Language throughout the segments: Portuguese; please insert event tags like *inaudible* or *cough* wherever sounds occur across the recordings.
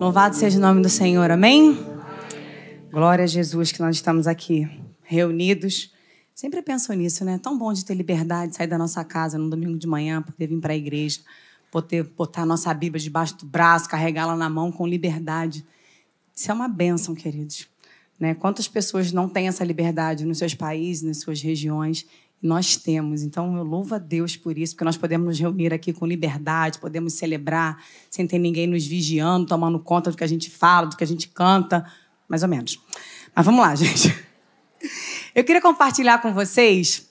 Louvado seja o nome do Senhor, amém? Glória a Jesus que nós estamos aqui reunidos. Sempre penso nisso, né? Tão bom de ter liberdade, sair da nossa casa no domingo de manhã, poder vir para a igreja, poder botar a nossa Bíblia debaixo do braço, carregá-la na mão com liberdade. Isso é uma bênção, queridos. Né? Quantas pessoas não têm essa liberdade nos seus países, nas suas regiões? Nós temos. Então, eu louvo a Deus por isso, porque nós podemos nos reunir aqui com liberdade, podemos celebrar sem ter ninguém nos vigiando, tomando conta do que a gente fala, do que a gente canta, mais ou menos. Mas vamos lá, *laughs* gente. Eu queria compartilhar com vocês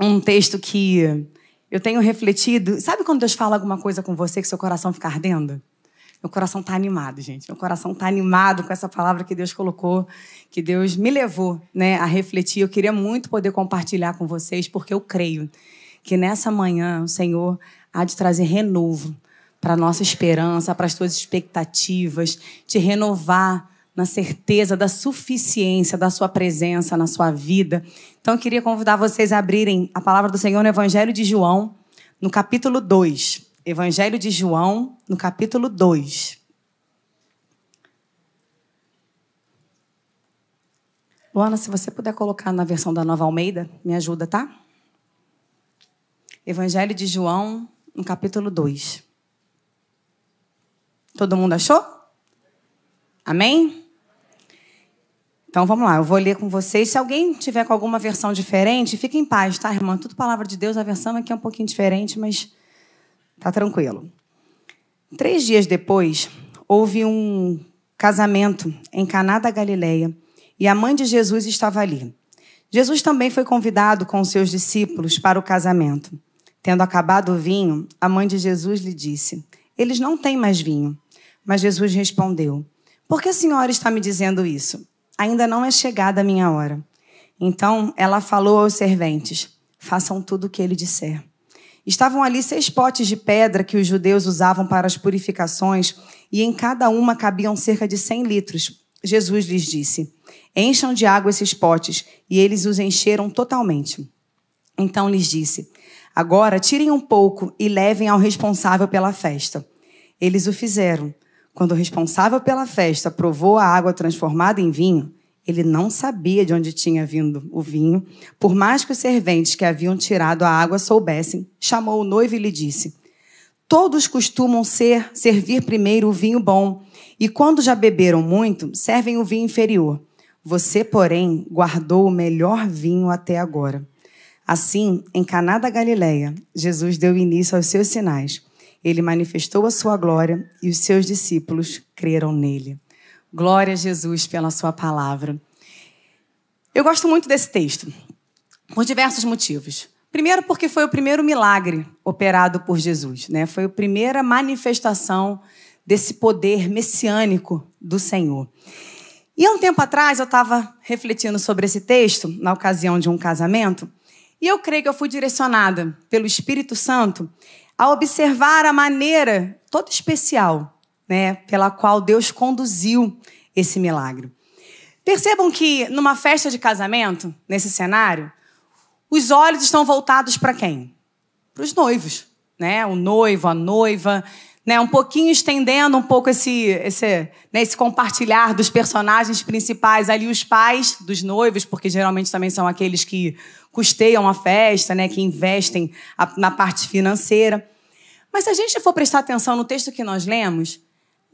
um texto que eu tenho refletido. Sabe quando Deus fala alguma coisa com você que seu coração fica ardendo? Meu coração está animado, gente. Meu coração está animado com essa palavra que Deus colocou, que Deus me levou né, a refletir. Eu queria muito poder compartilhar com vocês, porque eu creio que nessa manhã o Senhor há de trazer renovo para a nossa esperança, para as tuas expectativas, te renovar na certeza da suficiência da sua presença na sua vida. Então eu queria convidar vocês a abrirem a palavra do Senhor no Evangelho de João, no capítulo 2. Evangelho de João, no capítulo 2. Luana, se você puder colocar na versão da Nova Almeida, me ajuda, tá? Evangelho de João, no capítulo 2. Todo mundo achou? Amém? Então vamos lá, eu vou ler com vocês. Se alguém tiver com alguma versão diferente, fique em paz, tá, irmã? Tudo palavra de Deus, a versão aqui é um pouquinho diferente, mas tá tranquilo. Três dias depois, houve um casamento em Caná da Galileia e a mãe de Jesus estava ali. Jesus também foi convidado com seus discípulos para o casamento. Tendo acabado o vinho, a mãe de Jesus lhe disse: Eles não têm mais vinho. Mas Jesus respondeu: Por que a senhora está me dizendo isso? ainda não é chegada a minha hora. Então ela falou aos serventes: façam tudo o que ele disser. Estavam ali seis potes de pedra que os judeus usavam para as purificações, e em cada uma cabiam cerca de cem litros. Jesus lhes disse: Encham de água esses potes, e eles os encheram totalmente. Então lhes disse: Agora tirem um pouco e levem ao responsável pela festa. Eles o fizeram. Quando o responsável pela festa provou a água transformada em vinho, ele não sabia de onde tinha vindo o vinho. Por mais que os serventes que haviam tirado a água soubessem, chamou o noivo e lhe disse: Todos costumam ser servir primeiro o vinho bom, e quando já beberam muito, servem o vinho inferior. Você, porém, guardou o melhor vinho até agora. Assim, em Caná da Galileia, Jesus deu início aos seus sinais ele manifestou a sua glória e os seus discípulos creram nele. Glória a Jesus pela sua palavra. Eu gosto muito desse texto, por diversos motivos. Primeiro, porque foi o primeiro milagre operado por Jesus, né? Foi a primeira manifestação desse poder messiânico do Senhor. E há um tempo atrás eu estava refletindo sobre esse texto, na ocasião de um casamento, e eu creio que eu fui direcionada pelo Espírito Santo a observar a maneira toda especial né, pela qual Deus conduziu esse milagre. Percebam que numa festa de casamento, nesse cenário, os olhos estão voltados para quem? Para os noivos, né? O noivo, a noiva, né? Um pouquinho estendendo um pouco esse, esse, né? esse compartilhar dos personagens principais ali, os pais dos noivos, porque geralmente também são aqueles que custeiam a festa, né, que investem na parte financeira. Mas se a gente for prestar atenção no texto que nós lemos,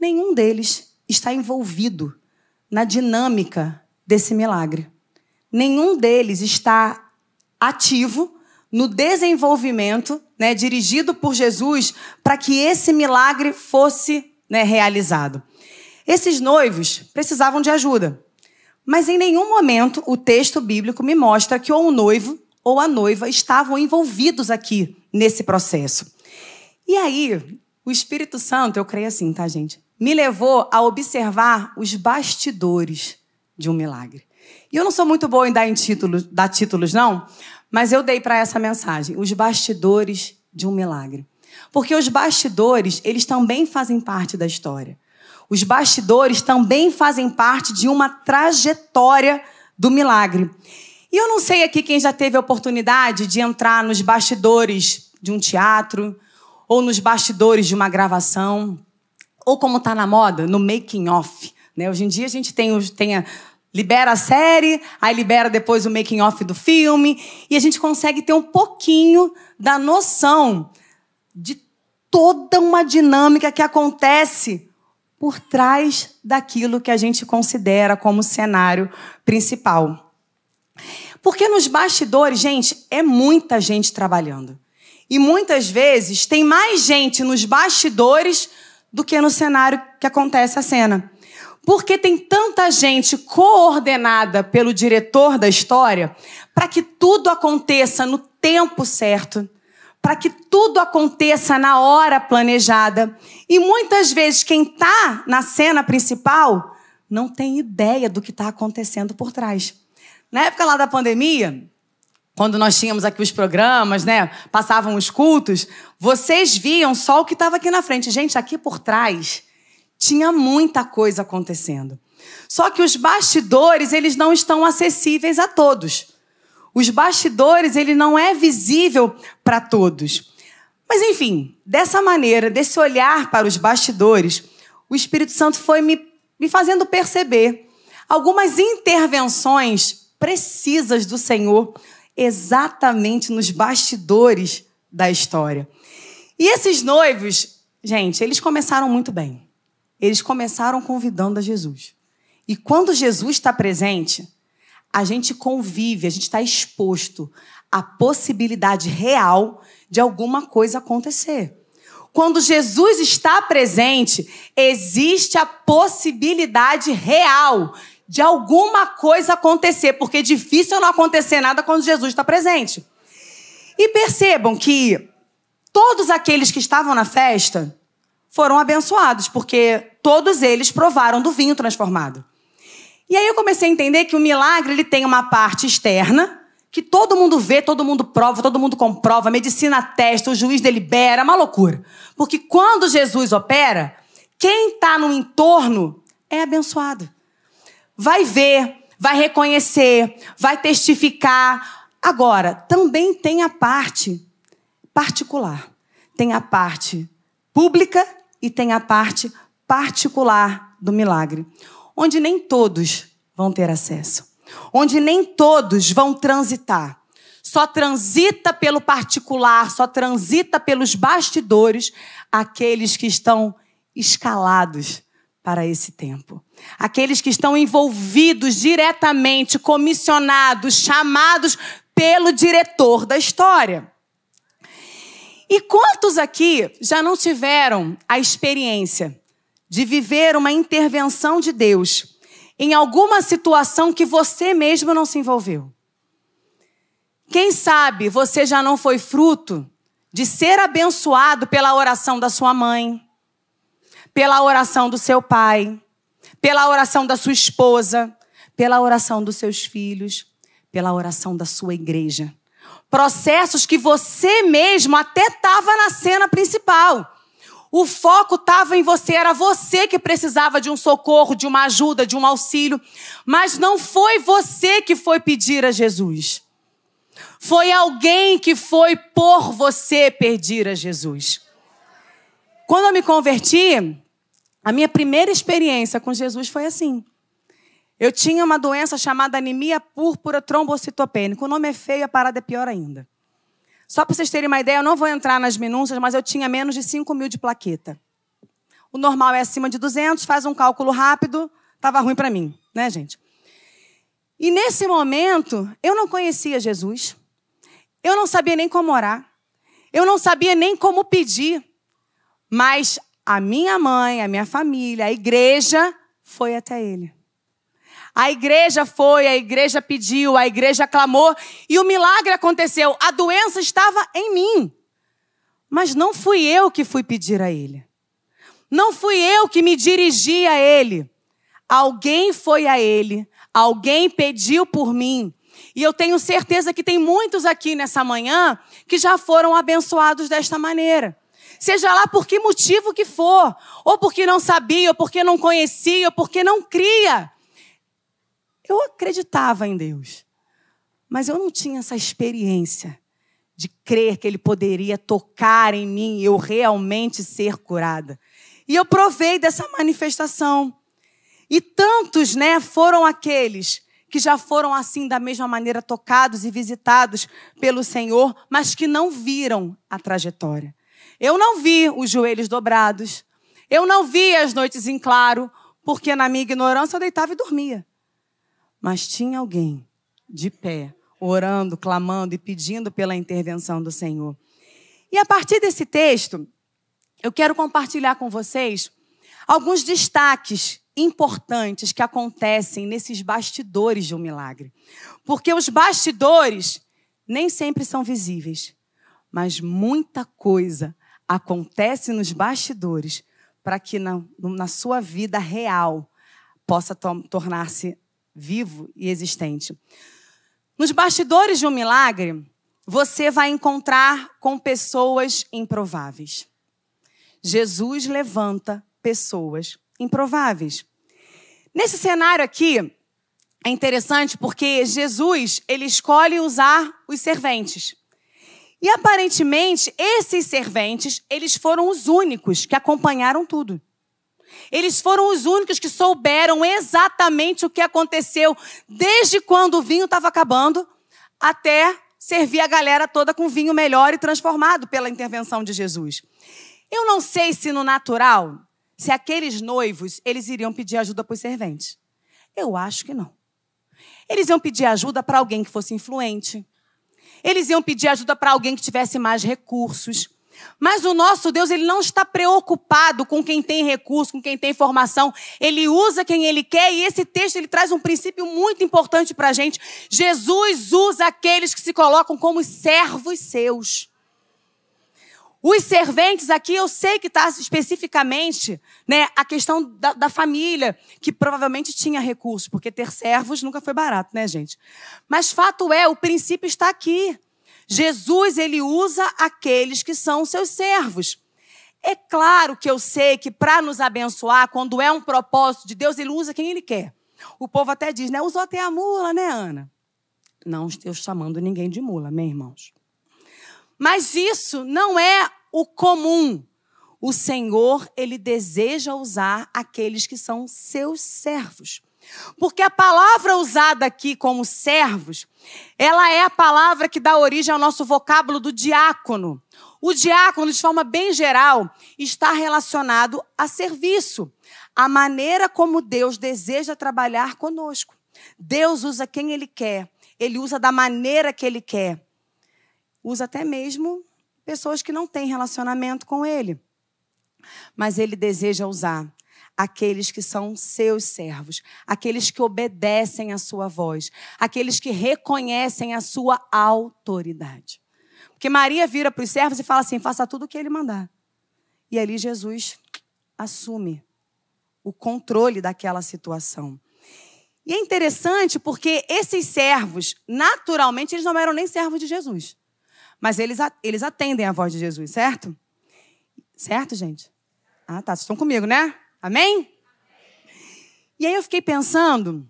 nenhum deles está envolvido na dinâmica desse milagre. Nenhum deles está ativo no desenvolvimento, né, dirigido por Jesus, para que esse milagre fosse né, realizado. Esses noivos precisavam de ajuda. Mas em nenhum momento o texto bíblico me mostra que ou o noivo ou a noiva estavam envolvidos aqui nesse processo. E aí, o Espírito Santo, eu creio assim, tá, gente? Me levou a observar os bastidores de um milagre. E eu não sou muito boa em dar, em títulos, dar títulos, não, mas eu dei para essa mensagem: os bastidores de um milagre. Porque os bastidores, eles também fazem parte da história. Os bastidores também fazem parte de uma trajetória do milagre. E eu não sei aqui quem já teve a oportunidade de entrar nos bastidores de um teatro ou nos bastidores de uma gravação ou como está na moda, no making off. Né? Hoje em dia a gente tem, tem a, libera a série, aí libera depois o making off do filme, e a gente consegue ter um pouquinho da noção de toda uma dinâmica que acontece por trás daquilo que a gente considera como cenário principal. Porque nos bastidores, gente, é muita gente trabalhando. E muitas vezes tem mais gente nos bastidores do que no cenário que acontece a cena. Porque tem tanta gente coordenada pelo diretor da história para que tudo aconteça no tempo certo, para que tudo aconteça na hora planejada. E muitas vezes quem está na cena principal não tem ideia do que está acontecendo por trás. Na época lá da pandemia, quando nós tínhamos aqui os programas, né, passavam os cultos, vocês viam só o que estava aqui na frente. Gente, aqui por trás tinha muita coisa acontecendo. Só que os bastidores, eles não estão acessíveis a todos. Os bastidores, ele não é visível para todos. Mas enfim, dessa maneira, desse olhar para os bastidores, o Espírito Santo foi me, me fazendo perceber algumas intervenções precisas do Senhor exatamente nos bastidores da história. E esses noivos, gente, eles começaram muito bem eles começaram convidando a Jesus. E quando Jesus está presente, a gente convive, a gente está exposto à possibilidade real de alguma coisa acontecer. Quando Jesus está presente, existe a possibilidade real de alguma coisa acontecer, porque é difícil não acontecer nada quando Jesus está presente. E percebam que todos aqueles que estavam na festa foram abençoados, porque todos eles provaram do vinho transformado. E aí eu comecei a entender que o milagre ele tem uma parte externa, que todo mundo vê, todo mundo prova, todo mundo comprova, a medicina testa, o juiz delibera, é uma loucura. Porque quando Jesus opera, quem está no entorno é abençoado. Vai ver, vai reconhecer, vai testificar. Agora, também tem a parte particular. Tem a parte pública e tem a parte particular do milagre, onde nem todos vão ter acesso, onde nem todos vão transitar. Só transita pelo particular, só transita pelos bastidores aqueles que estão escalados para esse tempo. Aqueles que estão envolvidos diretamente, comissionados, chamados pelo diretor da história. E quantos aqui já não tiveram a experiência de viver uma intervenção de Deus em alguma situação que você mesmo não se envolveu. Quem sabe você já não foi fruto de ser abençoado pela oração da sua mãe, pela oração do seu pai, pela oração da sua esposa, pela oração dos seus filhos, pela oração da sua igreja. Processos que você mesmo até estava na cena principal. O foco estava em você, era você que precisava de um socorro, de uma ajuda, de um auxílio, mas não foi você que foi pedir a Jesus. Foi alguém que foi por você pedir a Jesus. Quando eu me converti, a minha primeira experiência com Jesus foi assim. Eu tinha uma doença chamada anemia púrpura trombocitopênica. O nome é feio, a parada é pior ainda. Só para vocês terem uma ideia, eu não vou entrar nas minúcias, mas eu tinha menos de 5 mil de plaqueta. O normal é acima de 200, faz um cálculo rápido, estava ruim para mim, né, gente? E nesse momento, eu não conhecia Jesus. Eu não sabia nem como orar. Eu não sabia nem como pedir. Mas a minha mãe, a minha família, a igreja foi até ele. A igreja foi, a igreja pediu, a igreja clamou e o milagre aconteceu. A doença estava em mim. Mas não fui eu que fui pedir a ele. Não fui eu que me dirigi a ele. Alguém foi a ele, alguém pediu por mim. E eu tenho certeza que tem muitos aqui nessa manhã que já foram abençoados desta maneira. Seja lá por que motivo que for, ou porque não sabia, ou porque não conhecia, ou porque não cria. Eu acreditava em Deus, mas eu não tinha essa experiência de crer que Ele poderia tocar em mim e eu realmente ser curada. E eu provei dessa manifestação. E tantos, né, foram aqueles que já foram assim da mesma maneira tocados e visitados pelo Senhor, mas que não viram a trajetória. Eu não vi os joelhos dobrados. Eu não vi as noites em claro, porque na minha ignorância eu deitava e dormia. Mas tinha alguém de pé, orando, clamando e pedindo pela intervenção do Senhor. E a partir desse texto, eu quero compartilhar com vocês alguns destaques importantes que acontecem nesses bastidores de um milagre. Porque os bastidores nem sempre são visíveis, mas muita coisa acontece nos bastidores para que na, na, sua vida real possa tornar-se vivo e existente. Nos bastidores de um milagre, você vai encontrar com pessoas improváveis. Jesus levanta pessoas improváveis. Nesse cenário aqui, é interessante porque Jesus, ele escolhe usar os serventes. E aparentemente, esses serventes, eles foram os únicos que acompanharam tudo. Eles foram os únicos que souberam exatamente o que aconteceu desde quando o vinho estava acabando até servir a galera toda com vinho melhor e transformado pela intervenção de Jesus. Eu não sei se no natural se aqueles noivos, eles iriam pedir ajuda para os serventes. Eu acho que não. Eles iam pedir ajuda para alguém que fosse influente. Eles iam pedir ajuda para alguém que tivesse mais recursos. Mas o nosso Deus, ele não está preocupado com quem tem recurso, com quem tem formação. Ele usa quem ele quer e esse texto ele traz um princípio muito importante para a gente. Jesus usa aqueles que se colocam como servos seus. Os serventes aqui, eu sei que está especificamente né, a questão da, da, família, que provavelmente tinha recursos, porque ter servos nunca foi barato, né, gente? Mas fato é, o princípio está aqui. Jesus, ele usa aqueles que são seus servos. É claro que eu sei que para nos abençoar, quando é um propósito de Deus, ele usa quem ele quer. O povo até diz, né? Usou até a mula, né, Ana? Não estou chamando ninguém de mula, meus irmãos. Mas isso não é o comum. O Senhor, ele deseja usar aqueles que são seus servos. Porque a palavra usada aqui como servos, ela é a palavra que dá origem ao nosso vocábulo do diácono. O diácono, de forma bem geral, está relacionado a serviço, a maneira como Deus deseja trabalhar conosco. Deus usa quem Ele quer, Ele usa da maneira que Ele quer usa até mesmo pessoas que não têm relacionamento com ele. Mas ele deseja usar aqueles que são seus servos, aqueles que obedecem à sua voz, aqueles que reconhecem a sua autoridade. Porque Maria vira para os servos e fala assim: faça tudo o que ele mandar. E ali Jesus assume o controle daquela situação. E é interessante porque esses servos, naturalmente, eles não eram nem servos de Jesus. Mas eles, eles atendem a voz de Jesus, certo? Certo, gente? Ah, tá. Vocês estão comigo, né? Amém? E aí eu fiquei pensando,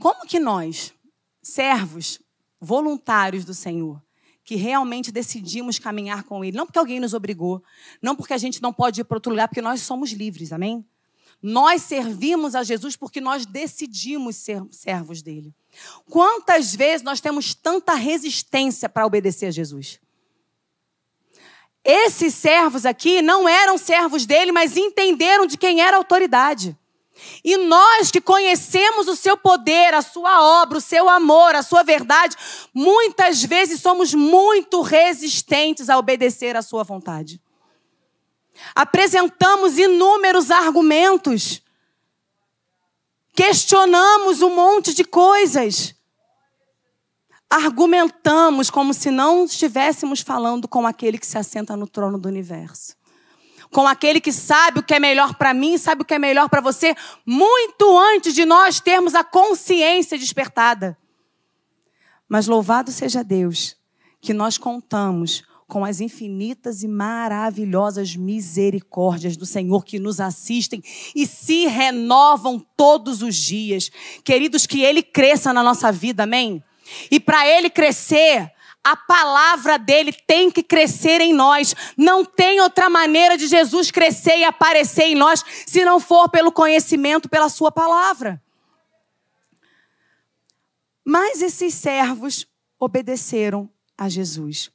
como que nós, servos, voluntários do Senhor, que realmente decidimos caminhar com Ele, não porque alguém nos obrigou, não porque a gente não pode ir para outro lugar, porque nós somos livres, amém? Nós servimos a Jesus porque nós decidimos ser servos dele. Quantas vezes nós temos tanta resistência para obedecer a Jesus? Esses servos aqui não eram servos dele, mas entenderam de quem era a autoridade. E nós que conhecemos o seu poder, a sua obra, o seu amor, a sua verdade, muitas vezes somos muito resistentes a obedecer à sua vontade. Apresentamos inúmeros argumentos questionamos um monte de coisas. Argumentamos como se não estivéssemos falando com aquele que se assenta no trono do universo. Com aquele que sabe o que é melhor para mim, sabe o que é melhor para você, muito antes de nós termos a consciência despertada. Mas louvado seja Deus, que nós contamos com as infinitas e maravilhosas misericórdias do Senhor que nos assistem e se renovam todos os dias. Queridos, que Ele cresça na nossa vida, amém? E para Ele crescer, a palavra dele tem que crescer em nós. Não tem outra maneira de Jesus crescer e aparecer em nós se não for pelo conhecimento, pela sua palavra. Mas esses servos obedeceram a Jesus.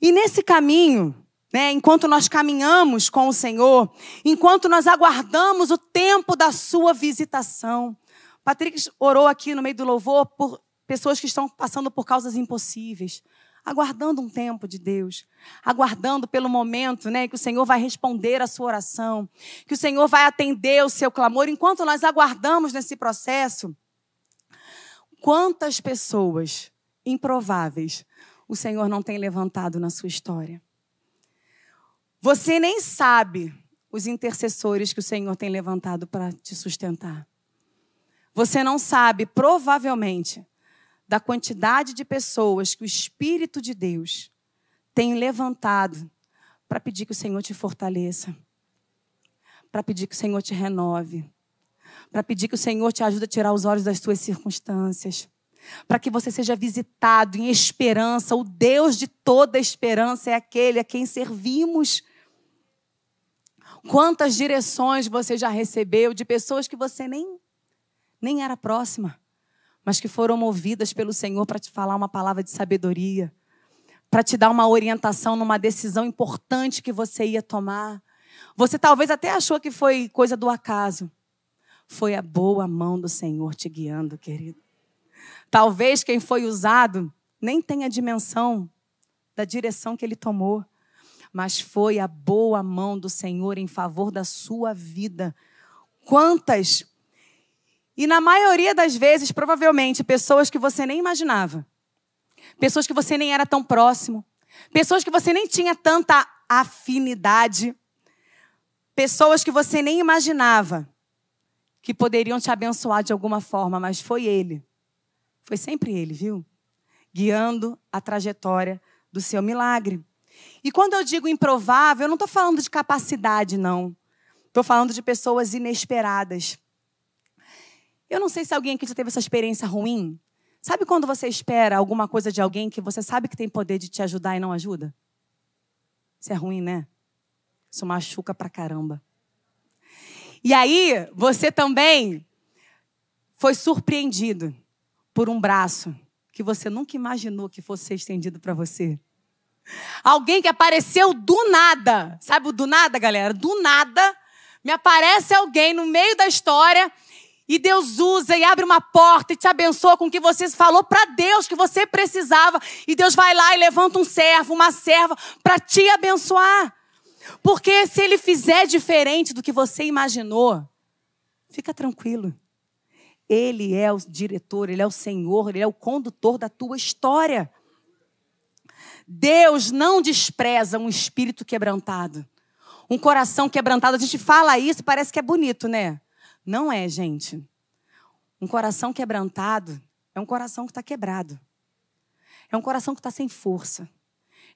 E nesse caminho, né, enquanto nós caminhamos com o Senhor, enquanto nós aguardamos o tempo da sua visitação. Patrick orou aqui no meio do louvor por pessoas que estão passando por causas impossíveis, aguardando um tempo de Deus, aguardando pelo momento, né, que o Senhor vai responder a sua oração, que o Senhor vai atender o seu clamor. Enquanto nós aguardamos nesse processo, quantas pessoas improváveis o Senhor não tem levantado na sua história. Você nem sabe os intercessores que o Senhor tem levantado para te sustentar. Você não sabe, provavelmente, da quantidade de pessoas que o Espírito de Deus tem levantado para pedir que o Senhor te fortaleça, para pedir que o Senhor te renove, para pedir que o Senhor te ajude a tirar os olhos das suas circunstâncias para que você seja visitado em esperança. O Deus de toda esperança é aquele a quem servimos. Quantas direções você já recebeu de pessoas que você nem, nem era próxima, mas que foram movidas pelo Senhor para te falar uma palavra de sabedoria, para te dar uma orientação numa decisão importante que você ia tomar. Você talvez até achou que foi coisa do acaso. Foi a boa mão do Senhor te guiando, querido. Talvez quem foi usado nem tenha dimensão da direção que ele tomou, mas foi a boa mão do Senhor em favor da sua vida. Quantas? E na maioria das vezes, provavelmente, pessoas que você nem imaginava. Pessoas que você nem era tão próximo. Pessoas que você nem tinha tanta afinidade. Pessoas que você nem imaginava que poderiam te abençoar de alguma forma, mas foi Ele foi sempre ele, viu? Guiando a trajetória do seu milagre. E quando eu digo improvável, eu não estou falando de capacidade, não. Estou falando de pessoas inesperadas. Eu não sei se alguém aqui já teve essa experiência ruim. Sabe quando você espera alguma coisa de alguém que você sabe que tem poder de te ajudar e não ajuda? Isso é ruim, né? Isso machuca pra caramba. E aí, você também foi surpreendido por um braço que você nunca imaginou que fosse ser estendido para você. Alguém que apareceu do nada. Sabe o do nada, galera? Do nada. Me aparece alguém no meio da história e Deus usa e abre uma porta e te abençoa com o que você falou para Deus que você precisava. E Deus vai lá e levanta um servo, uma serva para te abençoar. Porque se ele fizer diferente do que você imaginou, fica tranquilo. Ele é o diretor, ele é o Senhor, ele é o condutor da tua história. Deus não despreza um espírito quebrantado. Um coração quebrantado. A gente fala isso parece que é bonito, né? Não é, gente. Um coração quebrantado é um coração que está quebrado. É um coração que está sem força.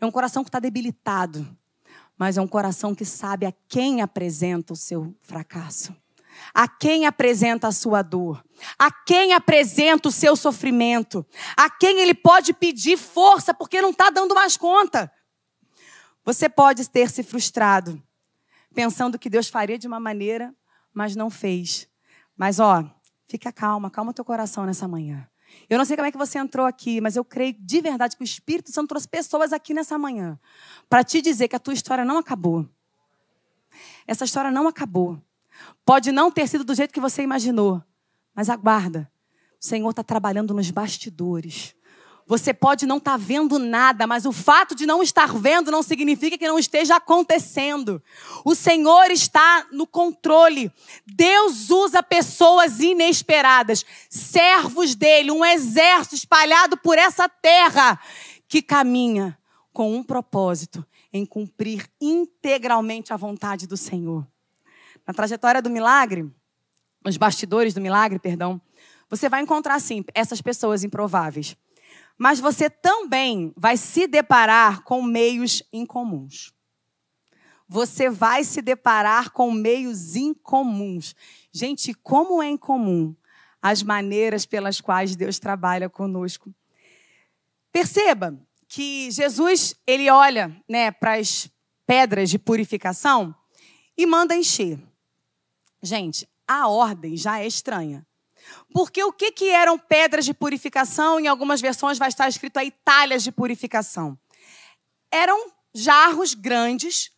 É um coração que está debilitado. Mas é um coração que sabe a quem apresenta o seu fracasso a quem apresenta a sua dor, a quem apresenta o seu sofrimento, a quem ele pode pedir força porque não está dando mais conta. Você pode ter se frustrado, pensando que Deus faria de uma maneira, mas não fez. Mas ó, fica calma, calma teu coração nessa manhã. Eu não sei como é que você entrou aqui, mas eu creio de verdade que o Espírito Santo trouxe pessoas aqui nessa manhã para te dizer que a tua história não acabou. Essa história não acabou. Pode não ter sido do jeito que você imaginou, mas aguarda. O Senhor está trabalhando nos bastidores. Você pode não estar tá vendo nada, mas o fato de não estar vendo não significa que não esteja acontecendo. O Senhor está no controle. Deus usa pessoas inesperadas, servos dele, um exército espalhado por essa terra que caminha com um propósito em cumprir integralmente a vontade do Senhor na trajetória do milagre, nos bastidores do milagre, perdão, você vai encontrar, sim, essas pessoas improváveis. Mas você também vai se deparar com meios incomuns. Você vai se deparar com meios incomuns. Gente, como é incomum as maneiras pelas quais Deus trabalha conosco. Perceba que Jesus ele olha né, para as pedras de purificação e manda encher. Gente, a ordem já é estranha. Porque o que, que eram pedras de purificação? Em algumas versões vai estar escrito aí talhas de purificação. Eram jarros grandes,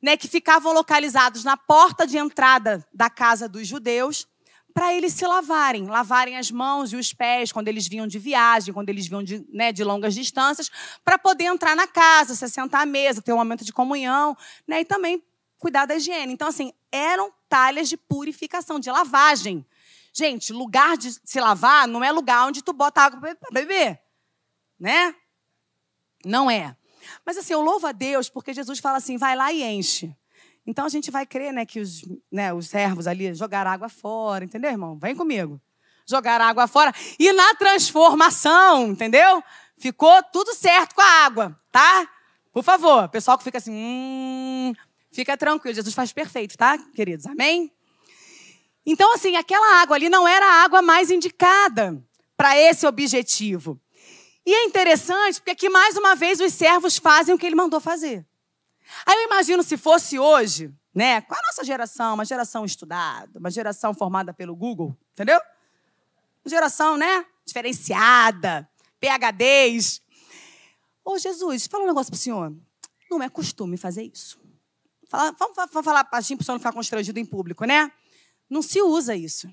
né, que ficavam localizados na porta de entrada da casa dos judeus, para eles se lavarem, lavarem as mãos e os pés quando eles vinham de viagem, quando eles vinham de, né, de longas distâncias, para poder entrar na casa, se sentar à mesa, ter um momento de comunhão, né, e também cuidar da higiene. Então, assim, eram talhas de purificação, de lavagem. Gente, lugar de se lavar não é lugar onde tu bota água para beber, né? Não é. Mas assim, eu louvo a Deus porque Jesus fala assim: vai lá e enche. Então a gente vai crer, né, que os, né, os servos ali jogaram água fora, entendeu, irmão? Vem comigo. Jogaram água fora. E na transformação, entendeu? Ficou tudo certo com a água, tá? Por favor, pessoal que fica assim, hum, fica tranquilo, Jesus faz perfeito, tá, queridos? Amém? Então, assim, aquela água ali não era a água mais indicada para esse objetivo. E é interessante porque aqui, mais uma vez, os servos fazem o que ele mandou fazer. Aí eu imagino se fosse hoje, né? Com a nossa geração, uma geração estudada, uma geração formada pelo Google, entendeu? Uma geração, né? Diferenciada, PHDs. Ô, Jesus, fala um negócio pro senhor. Não é costume fazer isso. Fala, vamos, vamos falar para o senhor não ficar constrangido em público, né? Não se usa isso.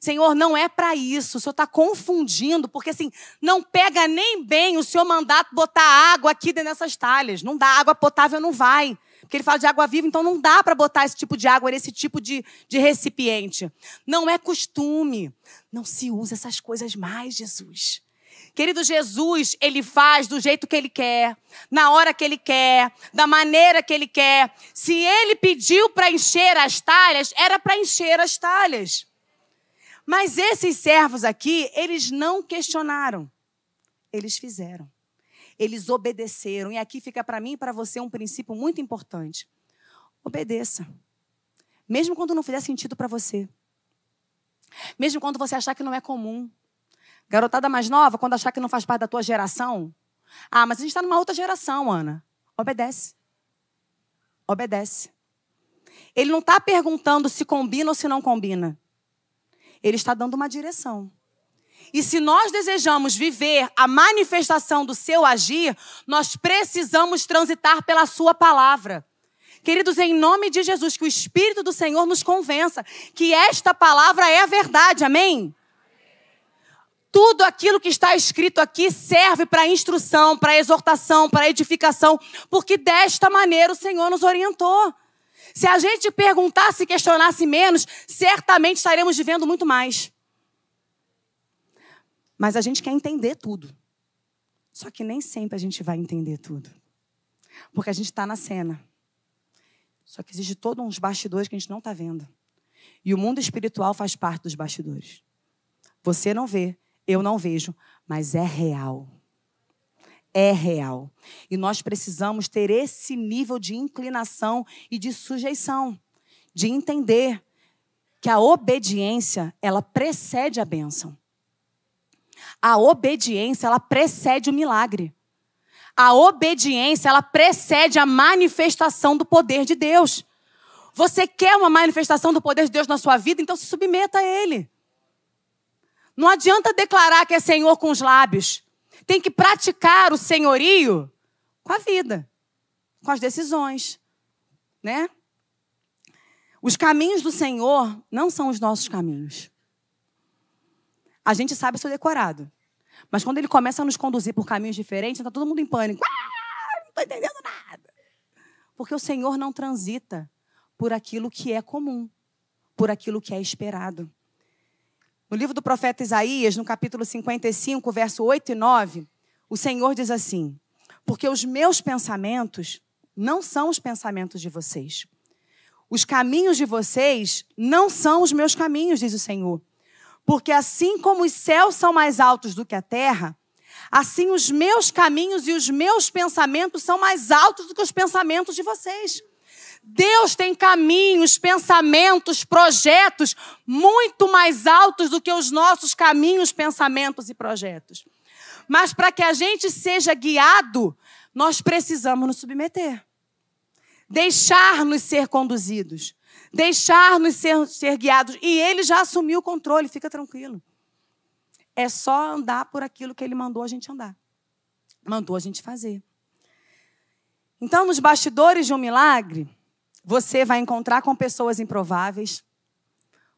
Senhor, não é para isso. O Senhor está confundindo, porque assim, não pega nem bem o Senhor mandato botar água aqui dentro dessas talhas. Não dá, água potável não vai. Porque ele fala de água viva, então não dá para botar esse tipo de água nesse tipo de, de recipiente. Não é costume. Não se usa essas coisas mais, Jesus. Querido Jesus, ele faz do jeito que ele quer, na hora que ele quer, da maneira que ele quer. Se ele pediu para encher as talhas, era para encher as talhas. Mas esses servos aqui, eles não questionaram. Eles fizeram. Eles obedeceram. E aqui fica para mim e para você um princípio muito importante. Obedeça. Mesmo quando não fizer sentido para você. Mesmo quando você achar que não é comum. Garotada mais nova, quando achar que não faz parte da tua geração. Ah, mas a gente está numa outra geração, Ana. Obedece. Obedece. Ele não está perguntando se combina ou se não combina. Ele está dando uma direção. E se nós desejamos viver a manifestação do seu agir, nós precisamos transitar pela sua palavra. Queridos, em nome de Jesus, que o Espírito do Senhor nos convença que esta palavra é a verdade, amém? Tudo aquilo que está escrito aqui serve para instrução, para exortação, para edificação, porque desta maneira o Senhor nos orientou. Se a gente perguntasse e questionasse menos, certamente estaremos vivendo muito mais. Mas a gente quer entender tudo. Só que nem sempre a gente vai entender tudo. Porque a gente está na cena. Só que existe todos uns bastidores que a gente não está vendo. E o mundo espiritual faz parte dos bastidores. Você não vê, eu não vejo, mas é real é real. E nós precisamos ter esse nível de inclinação e de sujeição, de entender que a obediência, ela precede a bênção. A obediência, ela precede o milagre. A obediência, ela precede a manifestação do poder de Deus. Você quer uma manifestação do poder de Deus na sua vida, então se submeta a Ele. Não adianta declarar que é Senhor com os lábios tem que praticar o senhorio com a vida, com as decisões, né? Os caminhos do Senhor não são os nossos caminhos. A gente sabe isso decorado. Mas quando ele começa a nos conduzir por caminhos diferentes, está todo mundo em pânico. Ah, não estou entendendo nada. Porque o Senhor não transita por aquilo que é comum, por aquilo que é esperado. No livro do profeta Isaías, no capítulo 55, verso 8 e 9, o Senhor diz assim: Porque os meus pensamentos não são os pensamentos de vocês. Os caminhos de vocês não são os meus caminhos, diz o Senhor. Porque assim como os céus são mais altos do que a terra, assim os meus caminhos e os meus pensamentos são mais altos do que os pensamentos de vocês. Deus tem caminhos, pensamentos, projetos muito mais altos do que os nossos caminhos, pensamentos e projetos. Mas para que a gente seja guiado, nós precisamos nos submeter. Deixar-nos ser conduzidos. Deixar-nos ser, ser guiados. E ele já assumiu o controle, fica tranquilo. É só andar por aquilo que ele mandou a gente andar. Mandou a gente fazer. Então, nos bastidores de um milagre, você vai encontrar com pessoas improváveis.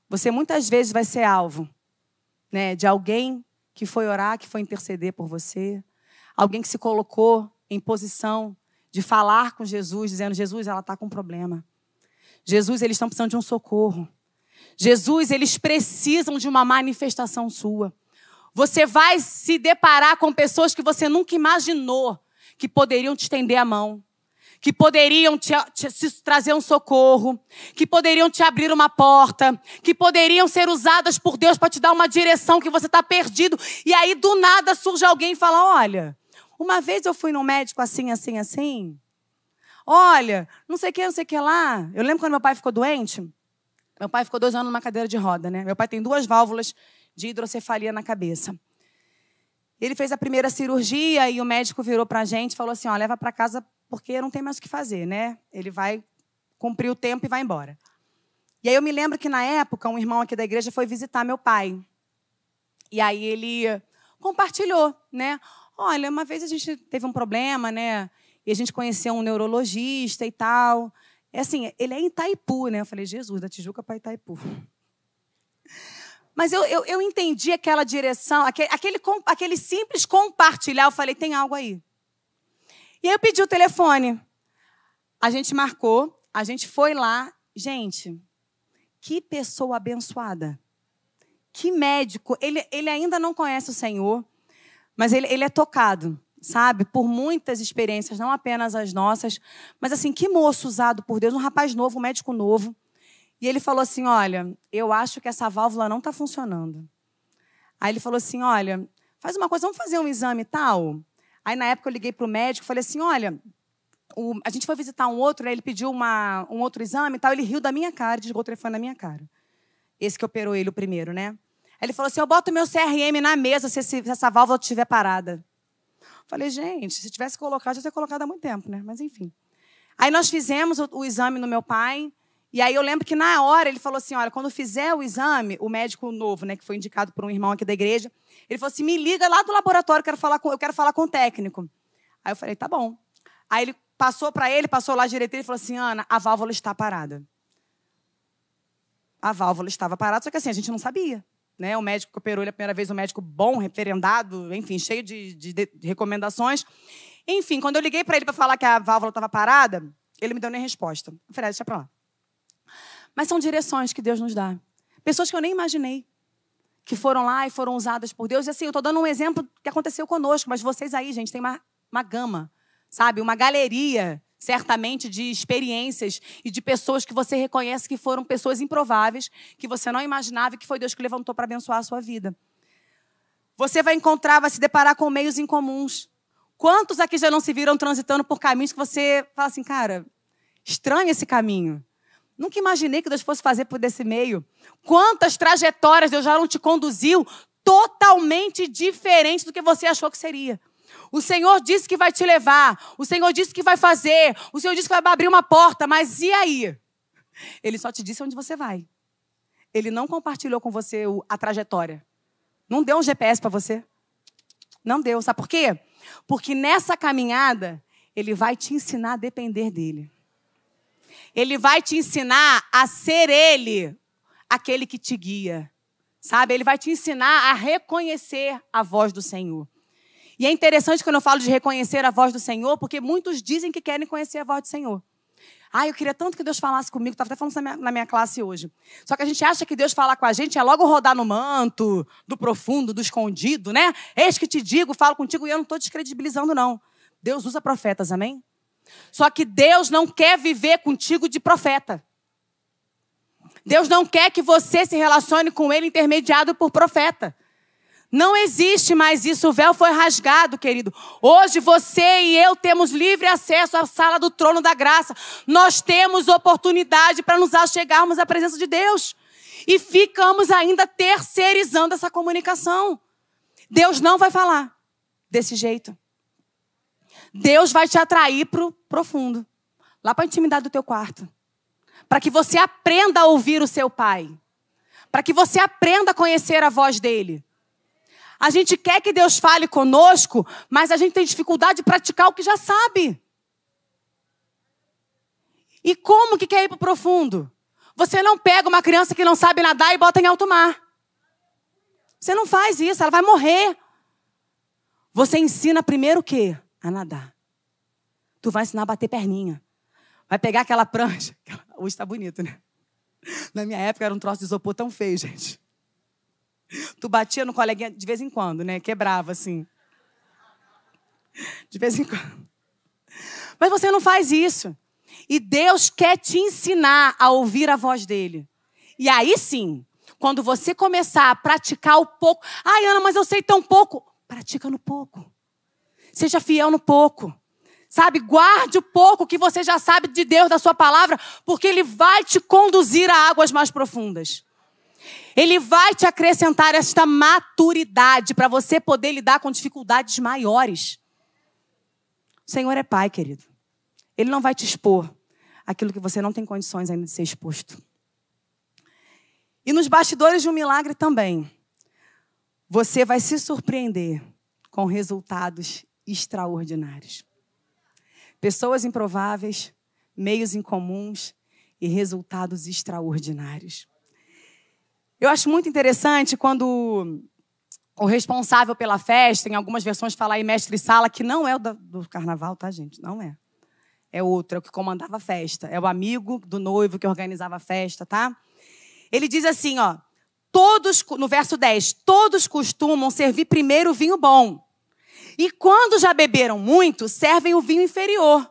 Você muitas vezes vai ser alvo né, de alguém que foi orar, que foi interceder por você. Alguém que se colocou em posição de falar com Jesus, dizendo: Jesus, ela está com um problema. Jesus, eles estão precisando de um socorro. Jesus, eles precisam de uma manifestação sua. Você vai se deparar com pessoas que você nunca imaginou que poderiam te estender a mão, que poderiam te, te, te, trazer um socorro, que poderiam te abrir uma porta, que poderiam ser usadas por Deus para te dar uma direção que você está perdido. E aí, do nada, surge alguém e fala: Olha, uma vez eu fui num médico assim, assim, assim. Olha, não sei o que, não sei o que lá. Eu lembro quando meu pai ficou doente. Meu pai ficou dois anos numa cadeira de roda, né? Meu pai tem duas válvulas de hidrocefalia na cabeça. Ele fez a primeira cirurgia e o médico virou para a gente e falou assim: ó, leva para casa porque não tem mais o que fazer, né? Ele vai cumprir o tempo e vai embora. E aí eu me lembro que na época um irmão aqui da igreja foi visitar meu pai. E aí ele compartilhou, né? Olha, uma vez a gente teve um problema, né? E a gente conheceu um neurologista e tal. É assim, ele é em Itaipu, né? Eu falei, Jesus, da Tijuca para Itaipu. Mas eu, eu, eu, entendi aquela direção, aquele, aquele, aquele simples compartilhar. Eu falei, tem algo aí. E aí eu pedi o telefone. A gente marcou, a gente foi lá. Gente, que pessoa abençoada. Que médico. Ele, ele ainda não conhece o Senhor. Mas ele, ele é tocado, sabe? Por muitas experiências, não apenas as nossas. Mas assim, que moço usado por Deus, um rapaz novo, um médico novo. E ele falou assim: Olha, eu acho que essa válvula não está funcionando. Aí ele falou assim: Olha, faz uma coisa, vamos fazer um exame tal. Aí na época eu liguei para o médico, falei assim: Olha, o, a gente foi visitar um outro, né, ele pediu uma, um outro exame e tal, ele riu da minha cara, desligou o telefone na minha cara. Esse que operou ele o primeiro, né? Ele falou assim: Eu boto meu CRM na mesa se, esse, se essa válvula estiver parada. Falei, gente, se tivesse colocado, já teria colocado há muito tempo, né? Mas enfim. Aí nós fizemos o, o, exame no meu pai. E aí eu lembro que na hora ele falou assim: olha, quando fizer o exame, o médico novo, né, que foi indicado por um irmão aqui da igreja, ele falou assim: me liga lá do laboratório, eu quero falar com, eu quero falar com o técnico. Aí eu falei, tá bom. Aí ele passou para ele, passou lá direito e falou assim: Ana, a válvula está parada. A válvula estava parada, só que assim, a gente não sabia. Né? O médico que operou ele a primeira vez, um médico bom, referendado, enfim, cheio de, de, de recomendações. Enfim, quando eu liguei para ele para falar que a válvula estava parada, ele me deu nem resposta. Eu falei, ah, deixa para lá. Mas são direções que Deus nos dá. Pessoas que eu nem imaginei que foram lá e foram usadas por Deus. E assim, eu estou dando um exemplo que aconteceu conosco, mas vocês aí, gente, tem uma, uma gama, sabe? Uma galeria certamente de experiências e de pessoas que você reconhece que foram pessoas improváveis, que você não imaginava e que foi Deus que levantou para abençoar a sua vida. Você vai encontrar, vai se deparar com meios incomuns. Quantos aqui já não se viram transitando por caminhos que você fala assim, cara, estranho esse caminho. Nunca imaginei que Deus fosse fazer por desse meio. Quantas trajetórias Deus já não te conduziu totalmente diferente do que você achou que seria. O Senhor disse que vai te levar. O Senhor disse que vai fazer. O Senhor disse que vai abrir uma porta. Mas e aí? Ele só te disse onde você vai. Ele não compartilhou com você a trajetória. Não deu um GPS para você. Não deu. Sabe por quê? Porque nessa caminhada, ele vai te ensinar a depender dele. Ele vai te ensinar a ser ele, aquele que te guia. Sabe? Ele vai te ensinar a reconhecer a voz do Senhor. E é interessante quando eu falo de reconhecer a voz do Senhor, porque muitos dizem que querem conhecer a voz do Senhor. Ah, eu queria tanto que Deus falasse comigo. Estava até falando isso na minha, na minha, classe hoje. Só que a gente acha que Deus falar com a gente é logo rodar no manto, do profundo, do escondido, né? Eis que te digo, falo contigo e eu não estou descredibilizando, não. Deus usa profetas, amém? Só que Deus não quer viver contigo de profeta. Deus não quer que você se relacione com Ele intermediado por profeta. Não existe mais isso, o véu foi rasgado, querido. Hoje você e eu temos livre acesso à sala do trono da graça. Nós temos oportunidade para nos achegarmos à presença de Deus. E ficamos ainda terceirizando essa comunicação. Deus não vai falar. desse jeito. Deus vai te atrair para o profundo, lá para a intimidade do teu quarto, para que você aprenda a ouvir o seu pai, para que você aprenda a conhecer a voz dele. A gente quer que Deus fale conosco, mas a gente tem dificuldade de praticar o que já sabe. E como que quer ir para o profundo? Você não pega uma criança que não sabe nadar e bota em alto mar. Você não faz isso, ela vai morrer. Você ensina primeiro o quê? A nadar. Tu vai ensinar a bater perninha. Vai pegar aquela prancha. *laughs* Hoje está bonito, né? Na minha época era um troço de isopor tão feio, *laughs* gente. Tu batia no coleguinha de vez em quando, né? Quebrava assim. De vez em quando. Mas você não faz isso. E Deus quer te ensinar a ouvir a voz dele. E aí sim, quando você começar a praticar o pouco. Ai, Ana, mas eu sei tão pouco. Pratica no pouco. Seja fiel no pouco. Sabe, guarde o pouco que você já sabe de Deus, da sua palavra, porque Ele vai te conduzir a águas mais profundas. Ele vai te acrescentar esta maturidade para você poder lidar com dificuldades maiores. O Senhor é Pai, querido. Ele não vai te expor aquilo que você não tem condições ainda de ser exposto. E nos bastidores de um milagre também, você vai se surpreender com resultados extraordinários. Pessoas improváveis, meios incomuns e resultados extraordinários. Eu acho muito interessante quando o responsável pela festa, em algumas versões fala aí mestre sala, que não é o do carnaval, tá, gente? Não é é outro, é o que comandava a festa. É o amigo do noivo que organizava a festa, tá? Ele diz assim, ó. Todos, no verso 10, todos costumam servir primeiro o vinho bom. E quando já beberam muito, servem o vinho inferior.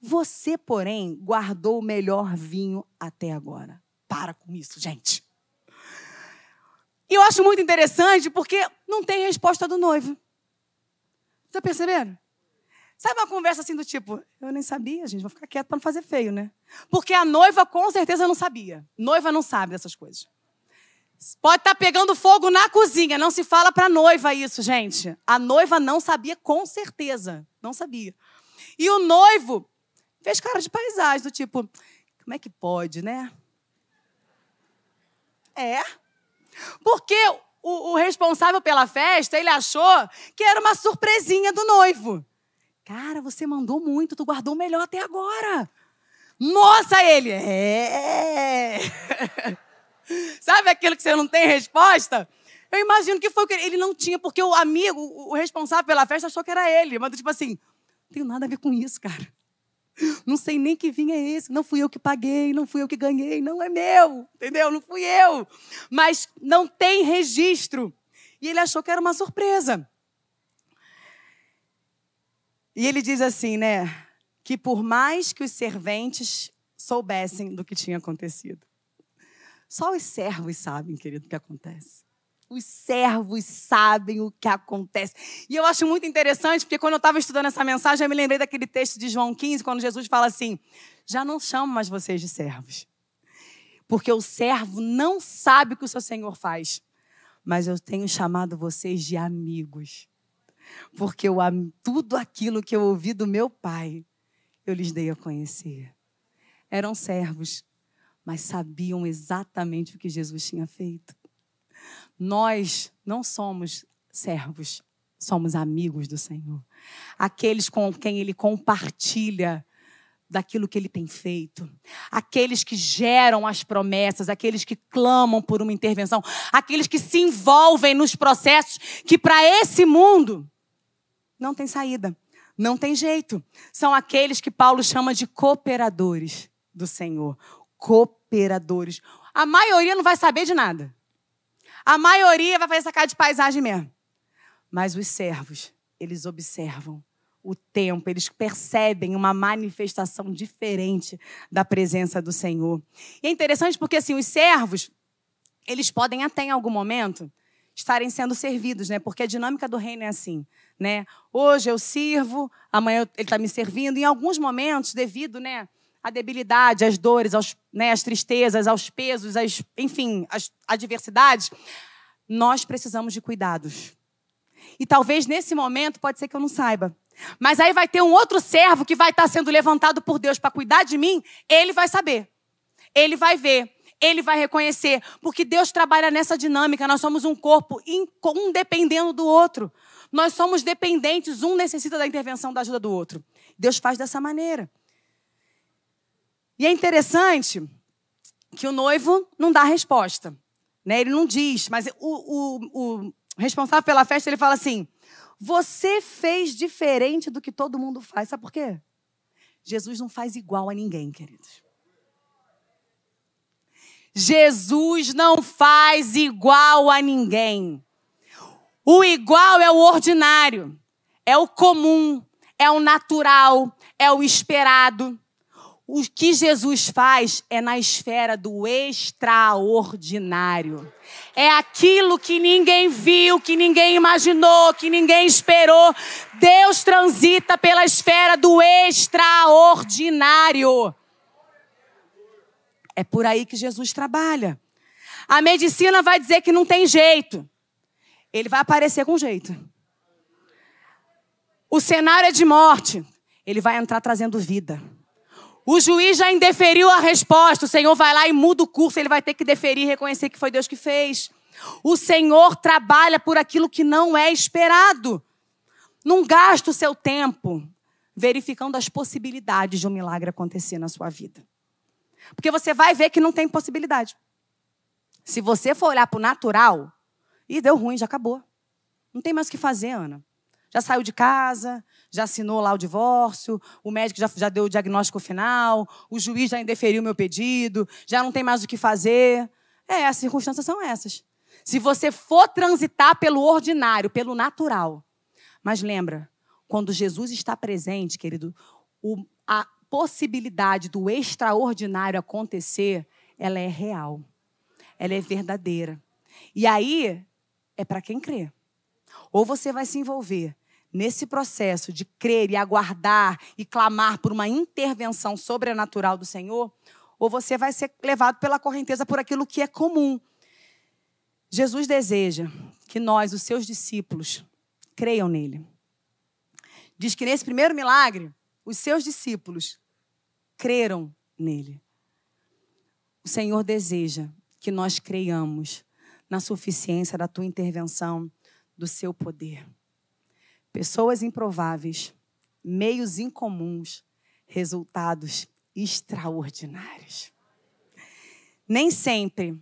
Você, porém, guardou o melhor vinho até agora. Para com isso, gente. E eu acho muito interessante porque não tem resposta do noivo. Tá percebendo? Sabe uma conversa assim do tipo, eu nem sabia, gente, vou ficar quieto para não fazer feio, né? Porque a noiva com certeza não sabia. Noiva não sabe dessas coisas. Pode estar tá pegando fogo na cozinha, não se fala para noiva isso, gente. A noiva não sabia com certeza, não sabia. E o noivo fez cara de paisagem, do tipo, como é que pode, né? É. Porque o, o responsável pela festa, ele achou que era uma surpresinha do noivo. Cara, você mandou muito, tu guardou o melhor até agora. Nossa, ele! É! *laughs* *laughs* Sabe aquilo que você não tem resposta? Eu imagino que foi o que ele não tinha, porque o amigo, o responsável pela festa, achou que era ele. Mas, tipo assim, não tenho nada a ver com isso, cara. Não sei nem que vinho é esse. Não fui eu que paguei, não fui eu que ganhei, não é meu, entendeu? Não fui eu. Mas não tem registro. E ele achou que era uma surpresa. E ele diz assim, né? Que por mais que os serventes soubessem do que tinha acontecido. Só os servos sabem, querido, o que acontece. Os servos sabem o que acontece. E eu acho muito interessante, porque quando eu estava estudando essa mensagem, eu me lembrei daquele texto de João 15, quando Jesus fala assim: Já não chamo mais vocês de servos. Porque o servo não sabe o que o seu Senhor faz. Mas eu tenho chamado vocês de amigos porque eu, tudo aquilo que eu ouvi do meu pai, eu lhes dei a conhecer. Eram servos, mas sabiam exatamente o que Jesus tinha feito. Nós não somos servos, somos amigos do Senhor. Aqueles com quem Ele compartilha daquilo que ele tem feito. Aqueles que geram as promessas, aqueles que clamam por uma intervenção, aqueles que se envolvem nos processos que para esse mundo não tem saída, não tem jeito. São aqueles que Paulo chama de cooperadores do Senhor. Cooperadores. A maioria não vai saber de nada. A maioria vai fazer essa cara de paisagem mesmo. Mas os servos, eles observam o tempo, eles percebem uma manifestação diferente da presença do Senhor. E é interessante porque assim, os servos, eles podem até em algum momento estarem sendo servidos, né? Porque a dinâmica do reino é assim, né? Hoje eu sirvo, amanhã ele está me servindo. Em alguns momentos, devido, né, à debilidade, às dores, aos, né, tristezas, aos pesos, enfim, às adversidades, nós precisamos de cuidados. E talvez nesse momento pode ser que eu não saiba. Mas aí vai ter um outro servo que vai estar sendo levantado por Deus para cuidar de mim, ele vai saber. Ele vai ver, ele vai reconhecer, porque Deus trabalha nessa dinâmica. Nós somos um corpo, um dependendo do outro. Nós somos dependentes, um necessita da intervenção, da ajuda do outro. Deus faz dessa maneira. E é interessante que o noivo não dá resposta. Né? Ele não diz, mas o, o, o responsável pela festa ele fala assim: Você fez diferente do que todo mundo faz. Sabe por quê? Jesus não faz igual a ninguém, queridos. Jesus não faz igual a ninguém. O igual é o ordinário, é o comum, é o natural, é o esperado. O que Jesus faz é na esfera do extraordinário. É aquilo que ninguém viu, que ninguém imaginou, que ninguém esperou. Deus transita pela esfera do extraordinário. É por aí que Jesus trabalha. A medicina vai dizer que não tem jeito. Ele vai aparecer com jeito. O cenário é de morte. Ele vai entrar trazendo vida. O juiz já indeferiu a resposta. O Senhor vai lá e muda o curso. Ele vai ter que deferir reconhecer que foi Deus que fez. O Senhor trabalha por aquilo que não é esperado. Não gasta o seu tempo verificando as possibilidades de um milagre acontecer na sua vida. Porque você vai ver que não tem possibilidade. Se você for olhar para o natural, e deu ruim, já acabou. Não tem mais o que fazer, Ana. Já saiu de casa, já assinou lá o divórcio, o médico já, já deu o diagnóstico final, o juiz já indeferiu meu pedido, já não tem mais o que fazer. É, as circunstâncias são essas. Se você for transitar pelo ordinário, pelo natural. Mas lembra, quando Jesus está presente, querido, o, a possibilidade do extraordinário acontecer, ela é real. Ela é verdadeira. E aí é para quem crê. Ou você vai se envolver nesse processo de crer e aguardar e clamar por uma intervenção sobrenatural do Senhor, ou você vai ser levado pela correnteza por aquilo que é comum. Jesus deseja que nós, os seus discípulos, creiam nele. Diz que nesse primeiro milagre, os seus discípulos creram nele. O Senhor deseja que nós creiamos na suficiência da tua intervenção, do seu poder pessoas improváveis, meios incomuns, resultados extraordinários. Nem sempre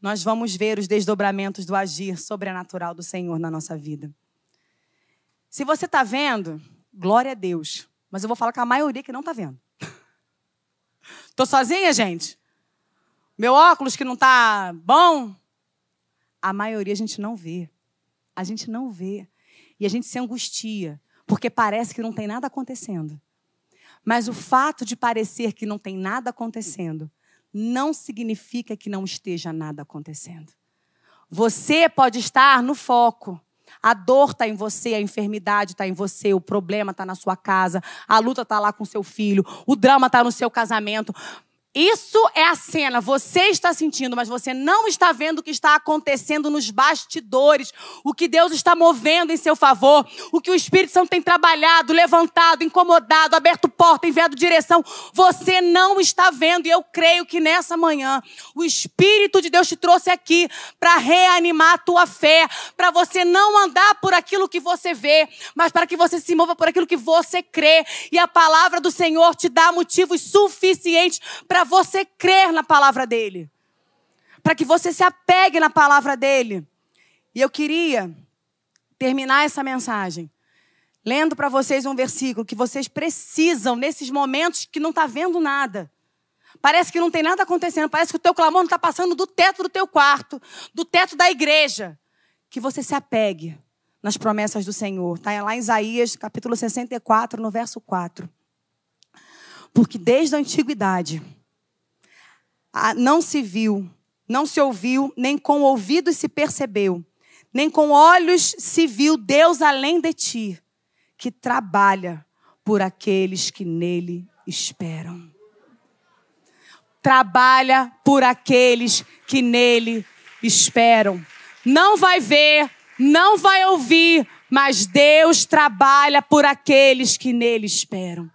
nós vamos ver os desdobramentos do agir sobrenatural do Senhor na nossa vida. Se você está vendo, glória a Deus. Mas eu vou falar com a maioria que não está vendo. *laughs* Estou sozinha, gente? Meu óculos que não está bom? A maioria a gente não vê. A gente não vê e a gente se angustia, porque parece que não tem nada acontecendo. Mas o fato de parecer que não tem nada acontecendo não significa que não esteja nada acontecendo. Você pode estar no foco. A dor está em você, a enfermidade está em você, o problema está na sua casa, a luta está lá com seu filho, o drama está no seu casamento. Isso é a cena. Você está sentindo, mas você não está vendo o que está acontecendo nos bastidores. O que Deus está movendo em seu favor. O que o Espírito Santo tem trabalhado, levantado, incomodado, aberto porta, enviado direção. Você não está vendo. E eu creio que nessa manhã o Espírito de Deus te trouxe aqui para reanimar a tua fé. Para você não andar por aquilo que você vê, mas para que você se mova por aquilo que você crê. E a palavra do Senhor te dá motivos suficientes para você crer na palavra dele. Para que você se apegue na palavra dele. E eu queria terminar essa mensagem lendo para vocês um versículo que vocês precisam nesses momentos que não está vendo nada. Parece que não tem nada acontecendo, parece que o teu clamor não está passando do teto do teu quarto, do teto da igreja. Que você se apegue nas promessas do Senhor. Está lá em Isaías, capítulo 64, no verso 4. Porque desde a antiguidade não se viu, não se ouviu, nem com ouvidos se percebeu, nem com olhos se viu Deus além de ti, que trabalha por aqueles que nele esperam. Trabalha por aqueles que nele esperam. Não vai ver, não vai ouvir, mas Deus trabalha por aqueles que nele esperam.